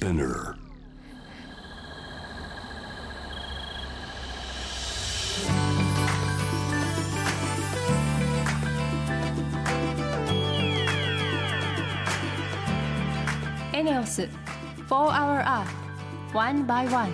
Spinner. エネオス4 Hour Earth One by One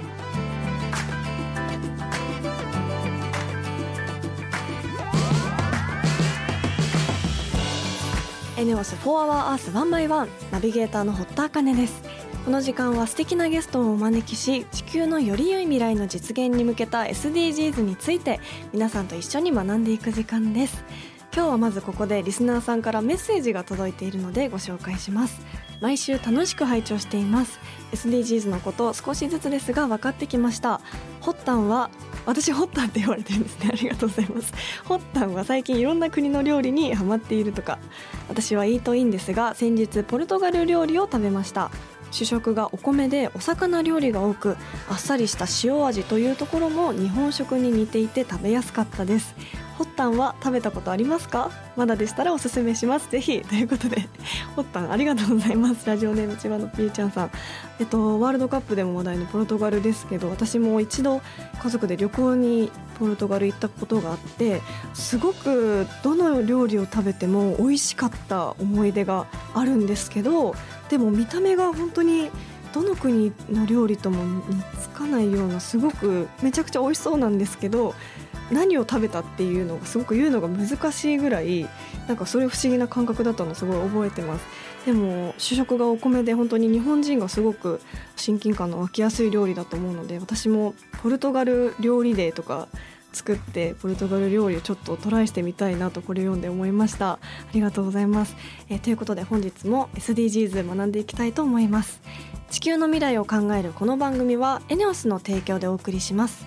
エネオス4 Hour Earth 1 by 1ナビゲーターの堀田茜ですこの時間は素敵なゲストをお招きし地球のより良い未来の実現に向けた SDGs について皆さんと一緒に学んでいく時間です。今日はまずここでリスナーさんからメッセージが届いているのでご紹介します。毎週楽しく拝聴しています。SDGs のこと少しずつですが分かってきました。ホッタンは私ホッタンって言われてるんですね。ありがとうございます。ホッタンは最近いろんな国の料理にハマっているとか私はイートインですが先日ポルトガル料理を食べました。主食がお米でお魚料理が多くあっさりした塩味というところも日本食に似ていて食べやすかったです。ホッタンは食べたことありますか？まだでしたらおすすめします。ぜひ。ということで。ホッタンありがとうございます。ラジオネーム千葉のピーちゃんさん。えっとワールドカップでも話題のポルトガルですけど私も一度家族で旅行にポルトガル行ったことがあってすごくどの料理を食べても美味しかった思い出があるんですけどでも見た目が本当にどの国の料理とも似つかないようなすごくめちゃくちゃ美味しそうなんですけど何を食べたっていうのがすごく言うのが難しいぐらいなんかそれ不思議な感覚だったのすごい覚えてます。でも主食がお米で本当に日本人がすごく親近感の湧きやすい料理だと思うので私もポルトガル料理デーとか作ってポルトガル料理をちょっとトライしてみたいなとこれ読んで思いました。ありがとうございます、えということで本日も SDGs 学んでいきたいと思います。地球の未来を考えるこの番組はエネオスの提供でお送りします。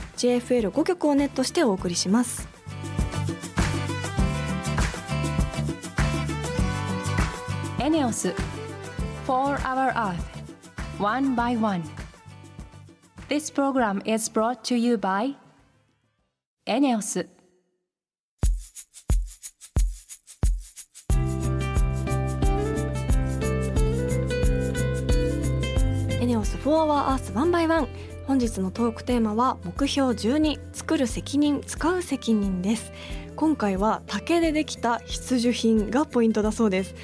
JFL5 曲をネットしてお送りしますエネオス4 Hour Earth One by One This program is brought to you by エネオスエネオス4 Hour Earth 1 by 1本日のトークテーマは目標12作る責任使う責任です。今回は竹でできた必需品がポイントだそうです。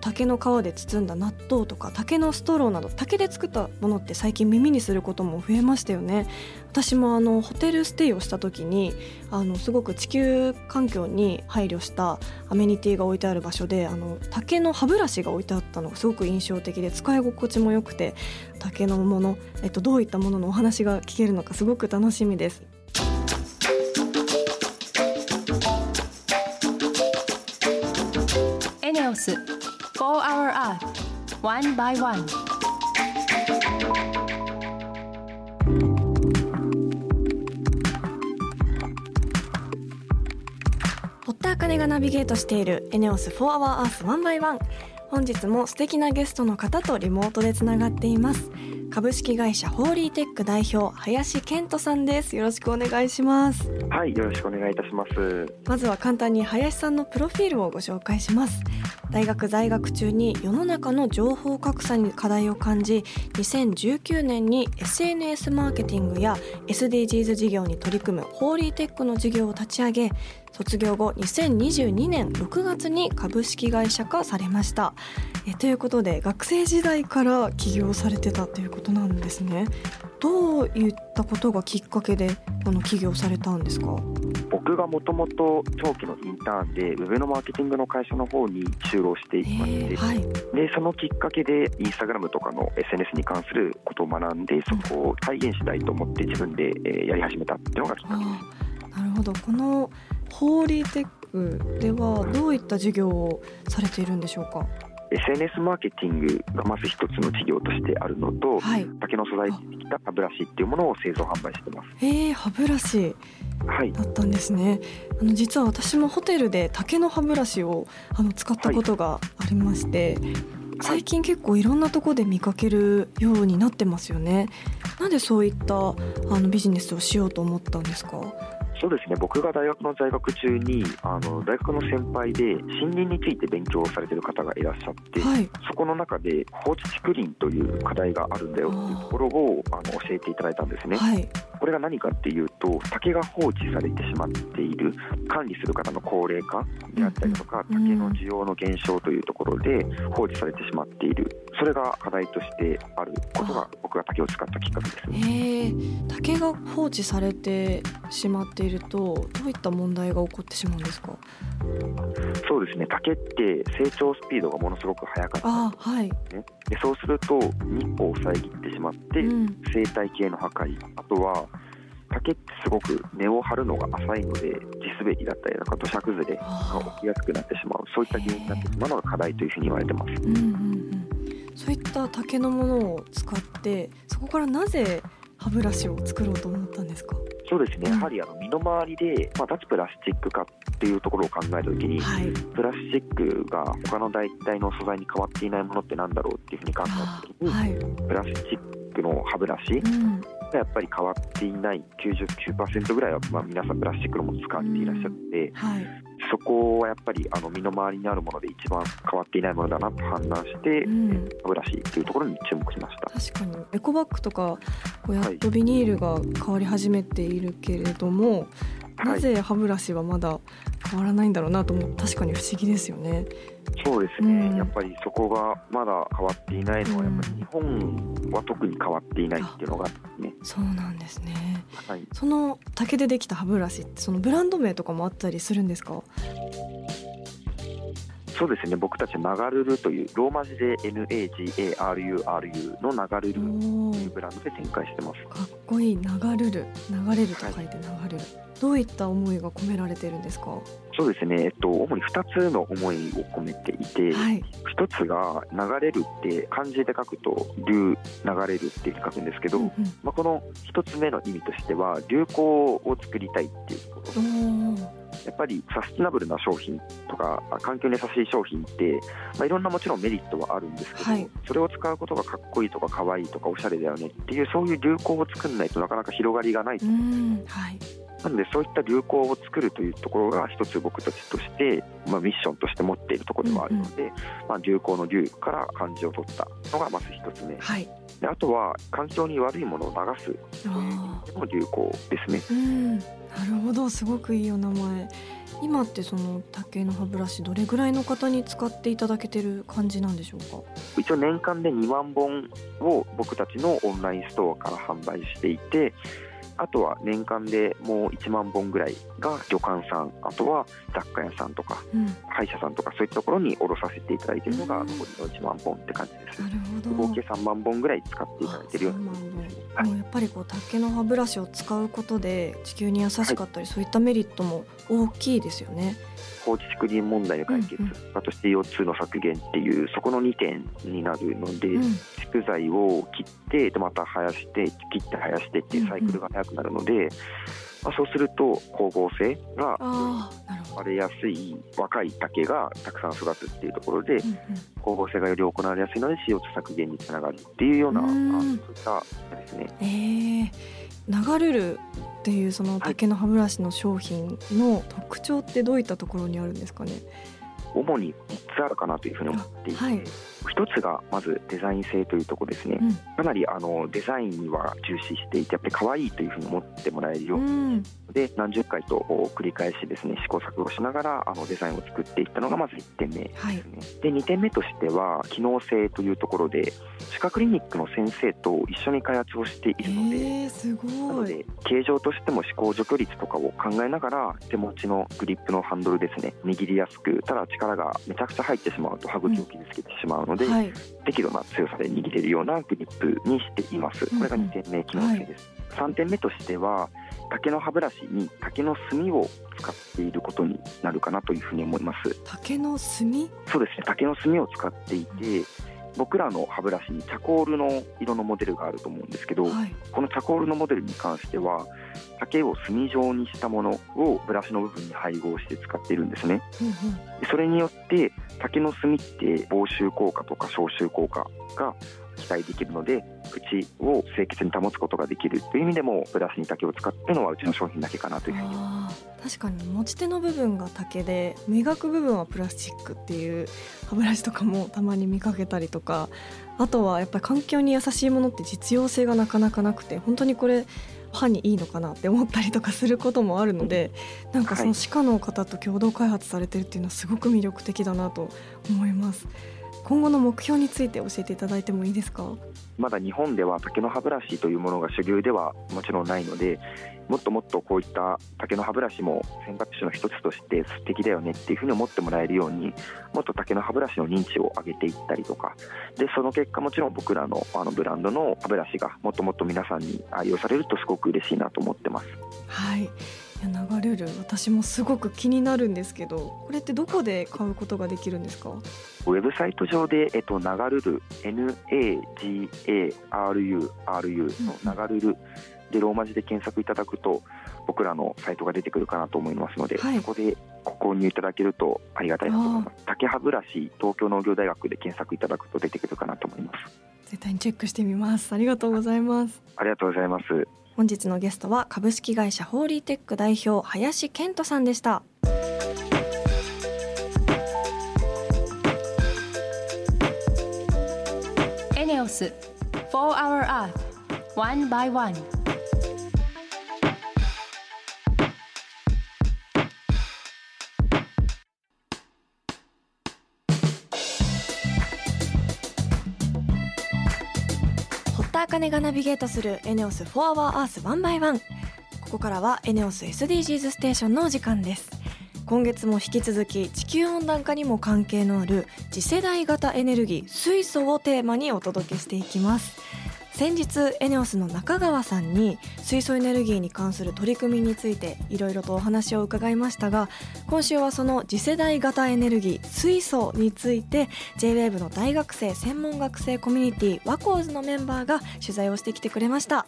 竹の皮で包んだ納豆とか竹のストローなど竹で作ったものって最近耳にすることも増えましたよね。私もあのホテルステイをした時にあのすごく地球環境に配慮したアメニティが置いてある場所であの竹の歯ブラシが置いてあったのがすごく印象的で使い心地も良くて竹のもの、えっと、どういったもののお話が聞けるのかすごく楽しみです。エネオス。4 Hour Earth One by One. 堀田茜がナビゲートしているエネオス4 Hour Earth 1 by 1本日も素敵なゲストの方とリモートでつながっています。株式会社ホーリーテック代表林健人さんです。よろしくお願いします。はい、よろしくお願いいたします。まずは簡単に林さんのプロフィールをご紹介します大学在学中に世の中の情報格差に課題を感じ2019年に SNS マーケティングや SDGs 事業に取り組むホーリーテックの事業を立ち上げ卒業後2022年6月に株式会社化されました。えということで学生時代から起業されてたということなんですね。どういったことがきっかけでこの起業されたんですか？僕がもともと長期のインターンでウェブのマーケティングの会社の方に就労していまして、はい。でそのきっかけでインスタグラムとかの SNS に関することを学んでそこを体現したいと思って自分でえーやり始めたっていうのがきっかけ。です。なるほど。このホーリーテックではどういった事業をされているんでしょうか？SNS マーケティングがまず一つの事業としてあるのと、はい。竹の素材でできた歯ブラシっていうものを製造販売してます。へえ歯ブラシ。はい、だったんですね。あの実は私もホテルで竹の歯ブラシをあの使ったことがありまして、最近結構いろんなところで見かけるようになってますよね。なんでそういったあのビジネスをしようと思ったんですか？そうですね。僕が大学の在学中にあの大学の先輩で森林について勉強されてる方がいらっしゃって、はい。そこの中で放置竹林という課題があるんだよっていうところをあの教えていただいたんですね。はい。これが何かっていうと竹が放置されてしまっている管理する方の高齢化であったりとか、うんうん竹の需要の減少というところで放置されてしまっている。それが課題としてあることが僕が竹を使ったきっかけです。ね。竹が放置されてしまっているとどういった問題が起こってしまうんですか？そうですね。竹って成長スピードがものすごく速かったあはい、んですね。でそうすると日光を遮ってしまってうん、生態系の破壊。あとは竹ってすごく根を張るのが浅いので地滑りだったりとか土砂崩れが起きやすくなってしまう。そういった原因になってしまうのが課題というふうに言われてます。うんうんうん。そういった竹のものを使ってそこからなぜ歯ブラシを作ろうと思ったんですか？そうですね、うん。やはりあの身の回りで、まあ、脱プラスチック化っていうところを考えたときに、はい。プラスチックが他の代替の素材に変わっていないものってなんだろうっていうふうに考えたときに、はい、プラスチックの歯ブラシうん、がやっぱり変わっていない99%ぐらいは、まあ、皆さんプラスチックのものを使われていらっしゃって、はい、そこはやっぱりあの身の回りにあるもので一番変わっていないものだなと判断して、うん。歯ブラシっていうところに注目しました。確かに。エコバッグとかこうやっはい。とビニールが変わり始めているけれども、はいなぜ歯ブラシはまだ変わらないんだろうなと思う。確かに不思議ですよね。そうですね、うん。やっぱりそこがまだ変わっていないのは、やっぱり日本は特に変わっていないっていうのがね、そうなんですね。はい、その竹でできた歯ブラシってそのブランド名とかもあったりするんですか？そうですね、僕たちナガルルというローマ字で NAGARURU のナガルルというブランドで展開してます。かっこいい。流れる流れると書いて流れる。どういった思いが込められてるんですか？そうですね、えっと、主に2つの思いを込めていて、はい。一つが流れるって漢字で書くと流流れるって書くんですけど、うんうん。まあ、この一つ目の意味としては流行を作りたいっていうと。ころやっぱりサスティナブルな商品とかあ環境に優しい商品って、まあ、いろんなもちろんメリットはあるんですけど、はいそれを使うことがかっこいいとか可愛いとかおしゃれだよねっていうそういう流行を作らないとなかなか広がりがない、うんはい。なのでそういった流行を作るというところが一つ僕たちとして、まあ、ミッションとして持っているところでもあるので、まあ、流行の流から漢字を取ったのがまず一つ目はい。であとは環境に悪いものを流すという流行ですね。うん、なるほどすごくいいお名前。今ってその竹の歯ブラシどれぐらいの方に使っていただけてる感じなんでしょうか？一応年間で2万本を僕たちのオンラインストアから販売していてあとは年間でもう1万本ぐらいが旅館さんあとは雑貨屋さんとかうん。歯医者さんとかそういったところに卸させていただいているのがうん。残りの1万本って感じです。なるほど。合計3万本ぐらい使っていただいているようあな。3万本。はい。もうやっぱりこう竹の歯ブラシを使うことで地球に優しかったり、そういったメリットも大きいですよね。放置竹林問題の解決、うんうん。あと CO2 の削減っていうそこの2点になるので、うん、竹材を切ってでまた生やして切って生やしてっていうサイクルが速くなるので、まあ、そうすると光合成が。割れやすい若い竹がたくさん育つっていうところでうん光合成がより行われやすいので CO2 削減につながるっていうようなあうん。そういったですね。うん、えー、流れるっていうその竹の歯ブラシの商品の特徴ってどういったところにあるんですかね？主に3つあるかなというふうに思っていて、はい。一つがまずデザイン性というところですね、うん。かなりあのデザインには重視していてやっぱり可愛いというふうに思ってもらえるよううんで何十回と繰り返しですね試行錯誤しながらあのデザインを作っていったのがまず1点目ですはいね。で2点目としては機能性というところで歯科クリニックの先生と一緒に開発をしているので。えー、すな。ので形状としても歯垢除去率とかを考えながら手持ちのグリップのハンドルですね握りやすくただ力がめちゃくちゃ入ってしまうと歯茎を傷つけてしまうので、はい。適度な強さで握れるようなグリップにしています。これが2点目機能性です。3点目としては竹の歯ブラシに竹の炭を使っていることになるかなというふうに思います。竹の炭？そうですね。竹の炭を使っていて僕らの歯ブラシにチャコールの色のモデルがあると思うんですけど、はい。このチャコールのモデルに関しては竹を炭状にしたものをブラシの部分に配合して使っているんですね。うんうん。でそれによって竹の炭って防臭効果とか消臭効果が期待できるので口を清潔に保つことができる。という意味でもブラシに竹を使ってるのはうちの商品だけかなというふうに。確かに持ち手の部分が竹で磨く部分はプラスチックっていう歯ブラシとかもたまに見かけたりとかあとはやっぱり環境に優しいものって実用性がなかなかなくて本当にこれ歯にいいのかなって思ったりとかすることもあるのでなんかそのはい。歯科の方と共同開発されてるっていうのはすごく魅力的だなと思います今後の目標について教えていただいてもいいですか？まだ日本では竹の歯ブラシというものが主流ではもちろんないのでもっともっとこういった竹の歯ブラシも選択肢の一つとして素敵だよねっていうふうに思ってもらえるようにもっと竹の歯ブラシの認知を上げていったりとか。でその結果もちろん僕らのあのブランドの歯ブラシがもっともっと皆さんに愛用されるとすごく嬉しいなと思ってます。はいいや流れる。私もすごく気になるんですけどこれってどこで買うことができるんですか？ウェブサイト上で、えっと、ナガルル NAGARURU のナガルルでローマ字で検索いただくと僕らのサイトが出てくるかなと思いますので、はい。そこでご購入いただけるとありがたいなと思います。竹歯ブラシ東京農業大学で検索いただくと出てくるかなと思います。絶対にチェックしてみます。ありがとうございます。ありがとうございます本日のゲストは株式会社ホーリーテック代表林健人さんでした。エネオス4 Hour Earth One by One. 茜がナビゲートするエネオス4 Hour Earth One by One ここからはエネオス SDGs ステーションのお時間です。今月も引き続き地球温暖化にも関係のある次世代型エネルギー水素をテーマにお届けしていきます。先日エネオスの中川さんに水素エネルギーに関する取り組みについていろいろとお話を伺いましたが今週はその次世代型エネルギー水素について JWAVE の大学生専門学生コミュニティワコーズのメンバーが取材をしてきてくれました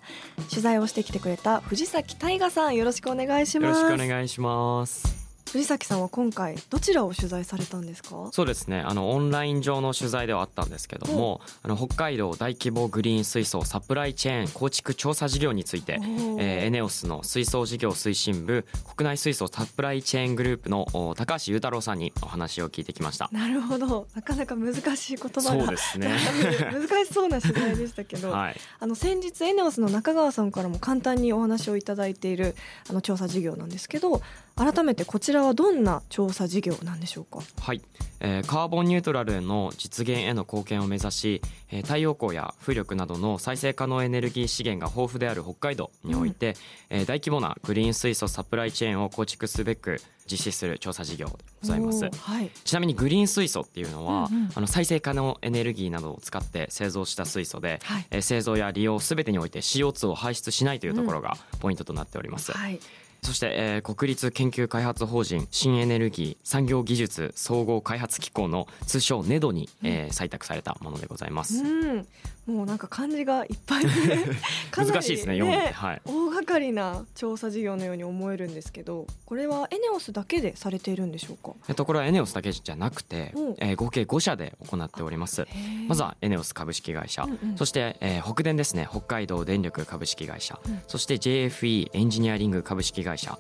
取材をしてきてくれた藤崎大河さんよろしくお願いしますよろしくお願いします。藤崎さんは今回どちらを取材されたんですか？そうですね。あのオンライン上の取材ではあったんですけども、あの北海道大規模グリーン水素サプライチェーン構築調査事業について、えーエネオスの水素事業推進部国内水素サプライチェーングループのお高橋裕太郎さんにお話を聞いてきました。なるほどなかなか難しい言葉がそうですね。難しそうな取材でしたけど、はい。あの先日エネオスの中川さんからも簡単にお話をいただいているあの調査事業なんですけど改めてこちらはどんな調査事業なんでしょうか？はい、えーカーボンニュートラルの実現への貢献を目指し、えー太陽光や風力などの再生可能エネルギー資源が豊富である北海道において、えー大規模なグリーン水素サプライチェーンを構築すべく実施する調査事業でございます。はい。ちなみにグリーン水素っていうのは、うんうん。あの再生可能エネルギーなどを使って製造した水素で、はい。えー製造や利用すべてにおいて CO2 を排出しないというところがポイントとなっております、はいそして、えー国立研究開発法人新エネルギー産業技術総合開発機構の通称ネドに、えー採択されたものでございます。うんもうなんか漢字がいっぱい 難しいですね読んでて、はい。大掛かりな調査事業のように思えるんですけどこれはエネオスだけでされているんでしょうか？えっとこれはエネオスだけじゃなくてうん、えー合計5社で行っております。まずはエネオス株式会社、うんうん。そして、えー北電ですね。北海道電力株式会社、うん。そして JFE エンジニアリング株式会社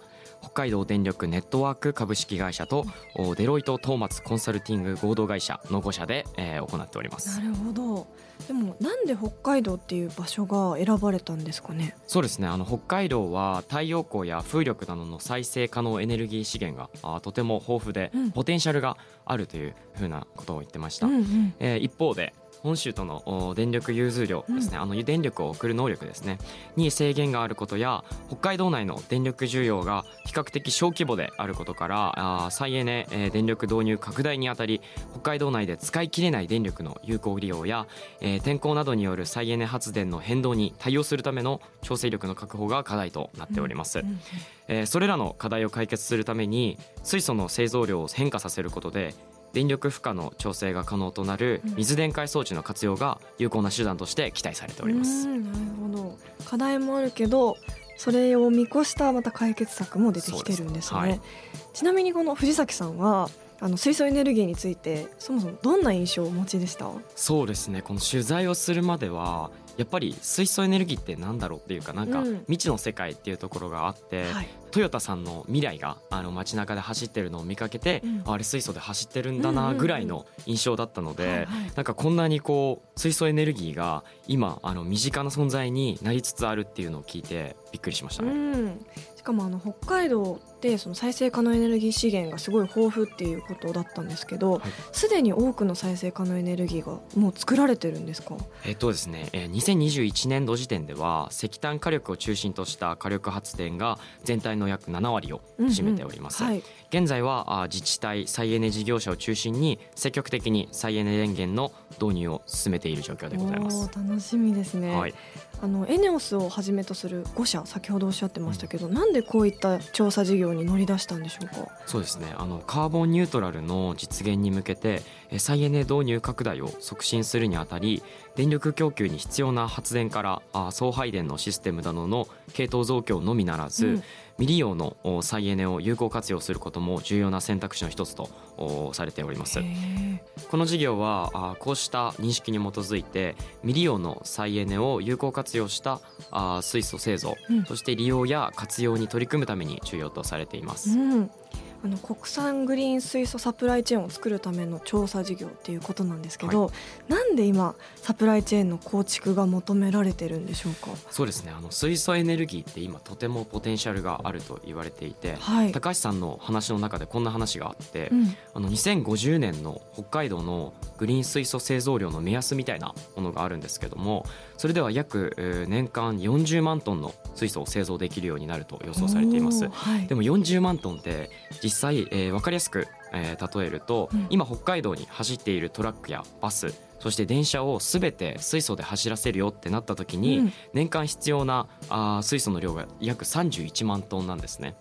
北海道電力ネットワーク株式会社と、おデロイトトーマツコンサルティング合同会社の5社で、えー行っております。なるほど。でもなんで北海道っていう場所が選ばれたんですかね？そうですね。あの北海道は太陽光や風力などの再生可能エネルギー資源があとても豊富で、うん。ポテンシャルがあるというふうなことを言ってました、うんうん。えー一方で本州とのお電力融通量ですね、あの電力を送る能力ですねに制限があることや北海道内の電力需要が比較的小規模であることからあ再エネ、えー電力導入拡大にあたり北海道内で使い切れない電力の有効利用や、えー天候などによる再エネ発電の変動に対応するための調整力の確保が課題となっております。えーそれらの課題を解決するために水素の製造量を変化させることで電力負荷の調整が可能となる水電解装置の活用が有効な手段として期待されております。うんなるほど。課題もあるけどそれを見越したまた解決策も出てきてるんですね。す。はい。ちなみにこの藤崎さんはあの水素エネルギーについてそもそもどんな印象をお持ちでした？そうですね。この取材をするまではやっぱり水素エネルギーってなんだろうっていうかなんかうん。未知の世界っていうところがあって、はい。トヨタさんの未来があの街中で走ってるのを見かけて、うん。ああれ水素で走ってるんだうんうんうなんぐらいの印象だったので、なんかこんなにこう水素エネルギーが今あの身近な存在になりつつあるっていうのを聞いてびっくりしましたうね。ん。しかもあの北海道ってその再生可能エネルギー資源がすごい豊富っていうことだったんですけどはい。すで、に多くの再生可能エネルギーがもう作られてるんですか？えっとですね、えー2021年度時点では石炭火力を中心とした火力発電が全体の約7割を占めております。はい、現在はあ自治体再エネ事業者を中心に積極的に再エネ電源の導入を進めている状況でございます。楽しみですね、はい、あのエネオスをはじめとする5社先ほどおっしゃってましたけど、なんでこういった調査事業に乗り出したんでしょうか？そうですね。あのカーボンニュートラルの実現に向けてえー再エネ導入拡大を促進するにあたり電力供給に必要な発電からあ送配電のシステムなどの系統増強のみならず、うん未利用のお再エネを有効活用することも重要な選択肢の一つとおされております。この事業はあこうした認識に基づいて未利用の再エネを有効活用したあ水素製造、うん。そして利用や活用に取り組むために重要とされています。うん、あの国産グリーン水素サプライチェーンを作るための調査事業っていうことなんですけど、なんで今サプライチェーンの構築が求められてるんでしょうか？そうですね。あの水素エネルギーって今とてもポテンシャルがあると言われていて、はい、高橋さんの話の中でこんな話があって、うん。あの2050年の北海道のグリーン水素製造量の目安みたいなものがあるんですけどもそれでは約えー年間40万トンの水素を製造できるようになると予想されています。はい、でも40万トンって実際、えー分かりやすく、えー例えると、うん。今北海道に走っているトラックやバスそして電車を全て水素で走らせるよってなった時に、うん。年間必要なあー水素の量が約31万トンなんですね。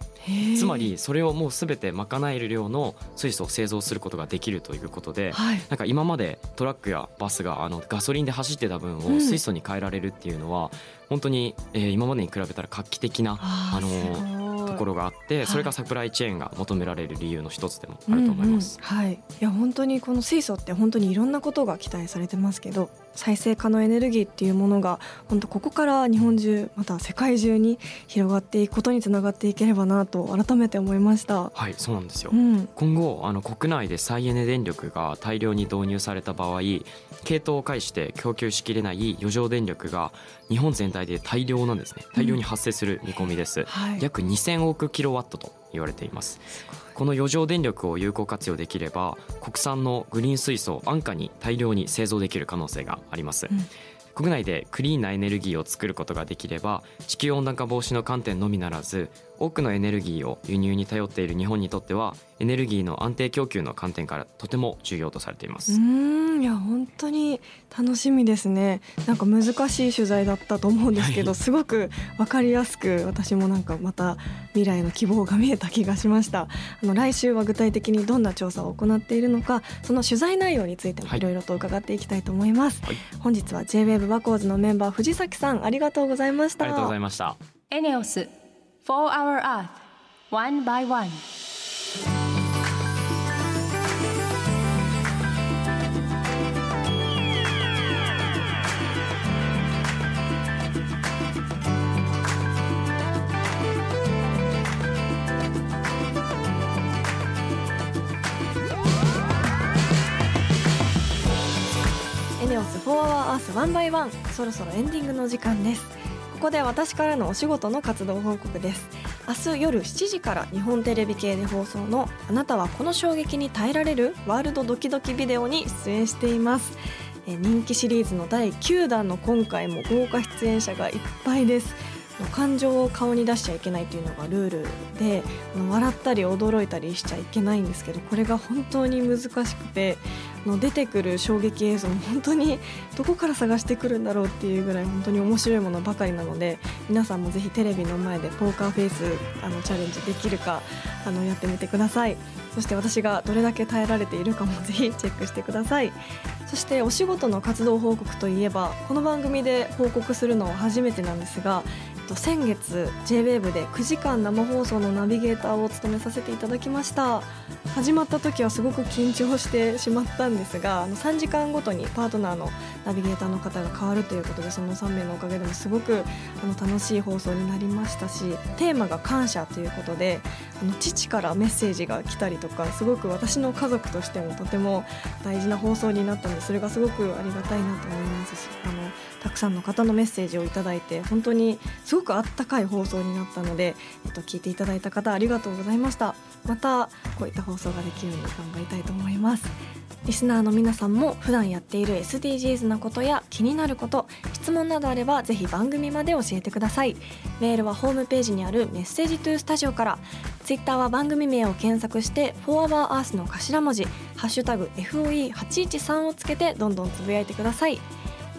つまりそれをもう全て賄える量の水素を製造することができるということではい、なんか今までトラックやバスがあのガソリンで走ってた分うん。を水素に変えられるっていうのは本当に、えー今までに比べたら画期的なあのころがあってそれがサプライチェーンが求められる理由の一つでもあると思います。うんうん。はい、いや本当にこの水素って本当にいろんなことが期待されてますけど再生可能エネルギーっていうものが本当ここから日本中また世界中に広がっていくことにつながっていければなと改めて思いました。はいそうなんですよ、うん、今後あの国内で再エネ電力が大量に導入された場合系統を介して供給しきれない余剰電力が日本全体で大量なんですね。大量に発生する見込みです、はい、約2000億キロワットと言われています。この余剰電力を有効活用できれば国産のグリーン水素を安価に大量に製造できる可能性があります、うん。国内でクリーンなエネルギーを作ることができれば地球温暖化防止の観点のみならず多くのエネルギーを輸入に頼っている日本にとってはエネルギーの安定供給の観点からとても重要とされていまうす、ーんいや本当に楽しみですね。なんか難しい取材だったと思うんですけど、はい。すごくわかりやすく私もなんかまた未来の希望が見えた気がしました。あの来週は具体的にどんな調査を行っているのかその取材内容についてもはい。いろいろと伺っていきたいと思います、はい。本日は J-WAVE バコーズのメンバー藤崎さんありがとうございました。ありがとうございました。エネオス4 Hour Earth One by One エネオス4 Hour Earth 1 by 1そろそろエンディングの時間ですここで私からのお仕事の活動報告です。明日夜7時から日本テレビ系で放送のあなたはこの衝撃に耐えられるワールドドキドキビデオに出演しています。え人気シリーズの第9弾の今回も豪華出演者がいっぱいです。感情を顔に出しちゃいけないというのがルールで笑ったり驚いたりしちゃいけないんですけどこれが本当に難しくて出てくる衝撃映像も本当にどこから探してくるんだろうっていうぐらい本当に面白いものばかりなので皆さんもぜひテレビの前でポーカーフェイスあのチャレンジできるかあのやってみてください。そして私がどれだけ耐えられているかもぜひチェックしてくださいそしてお仕事の活動報告といえばこの番組で報告するのは初めてなんですがえっと先月 JWAVE で9時間生放送のナビゲーターを務めさせていただきました。始まった時はすごく緊張してしまったんですがあの3時間ごとにパートナーのナビゲーターの方が変わるということでその3名のおかげでもすごくあの楽しい放送になりましたしテーマが感謝ということであの父からメッセージが来たりとかすごく私の家族としてもとても大事な放送になったのでそれがすごくありがたいなと思いますしあのたくさんの方のメッセージをいただいて本当にすごくあったかい放送になったので、えっと、聞いていただいた方ありがとうございました。またこういった放送ができるように頑張りたいと思います。リスナーの皆さんも普段やっている SDGs なことや気になること質問などあればぜひ番組まで教えてください。メールはホームページにあるメッセージトゥースタジオからツイッターは番組名を検索して「4HourEarth」の頭文字「ハッシュタグ #FOE813」をつけてどんどんつぶやいてください。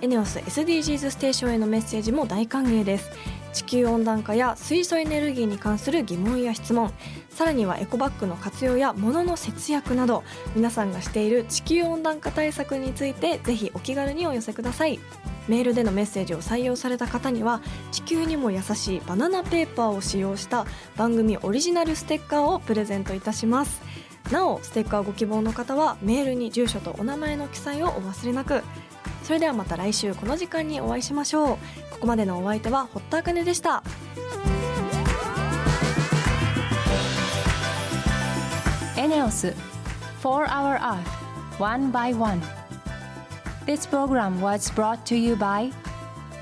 エネオス SDGs ステーションへのメッセージも大歓迎です。地球温暖化や水素エネルギーに関する疑問や質問。さらにはエコバッグの活用や物の節約など皆さんがしている地球温暖化対策についてぜひお気軽にお寄せください。メールでのメッセージを採用された方には地球にも優しいバナナペーパーを使用した番組オリジナルステッカーをプレゼントいたします。なおステッカーご希望の方はメールに住所とお名前の記載をお忘れなく。それではまた来週この時間にお会いしましょうここまでのお相手は堀田茜でしたエネオス4 Hour Earth One by One This program was brought to you by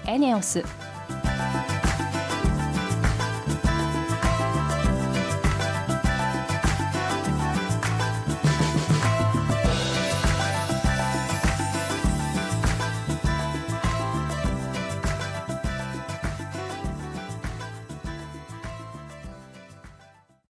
エネオス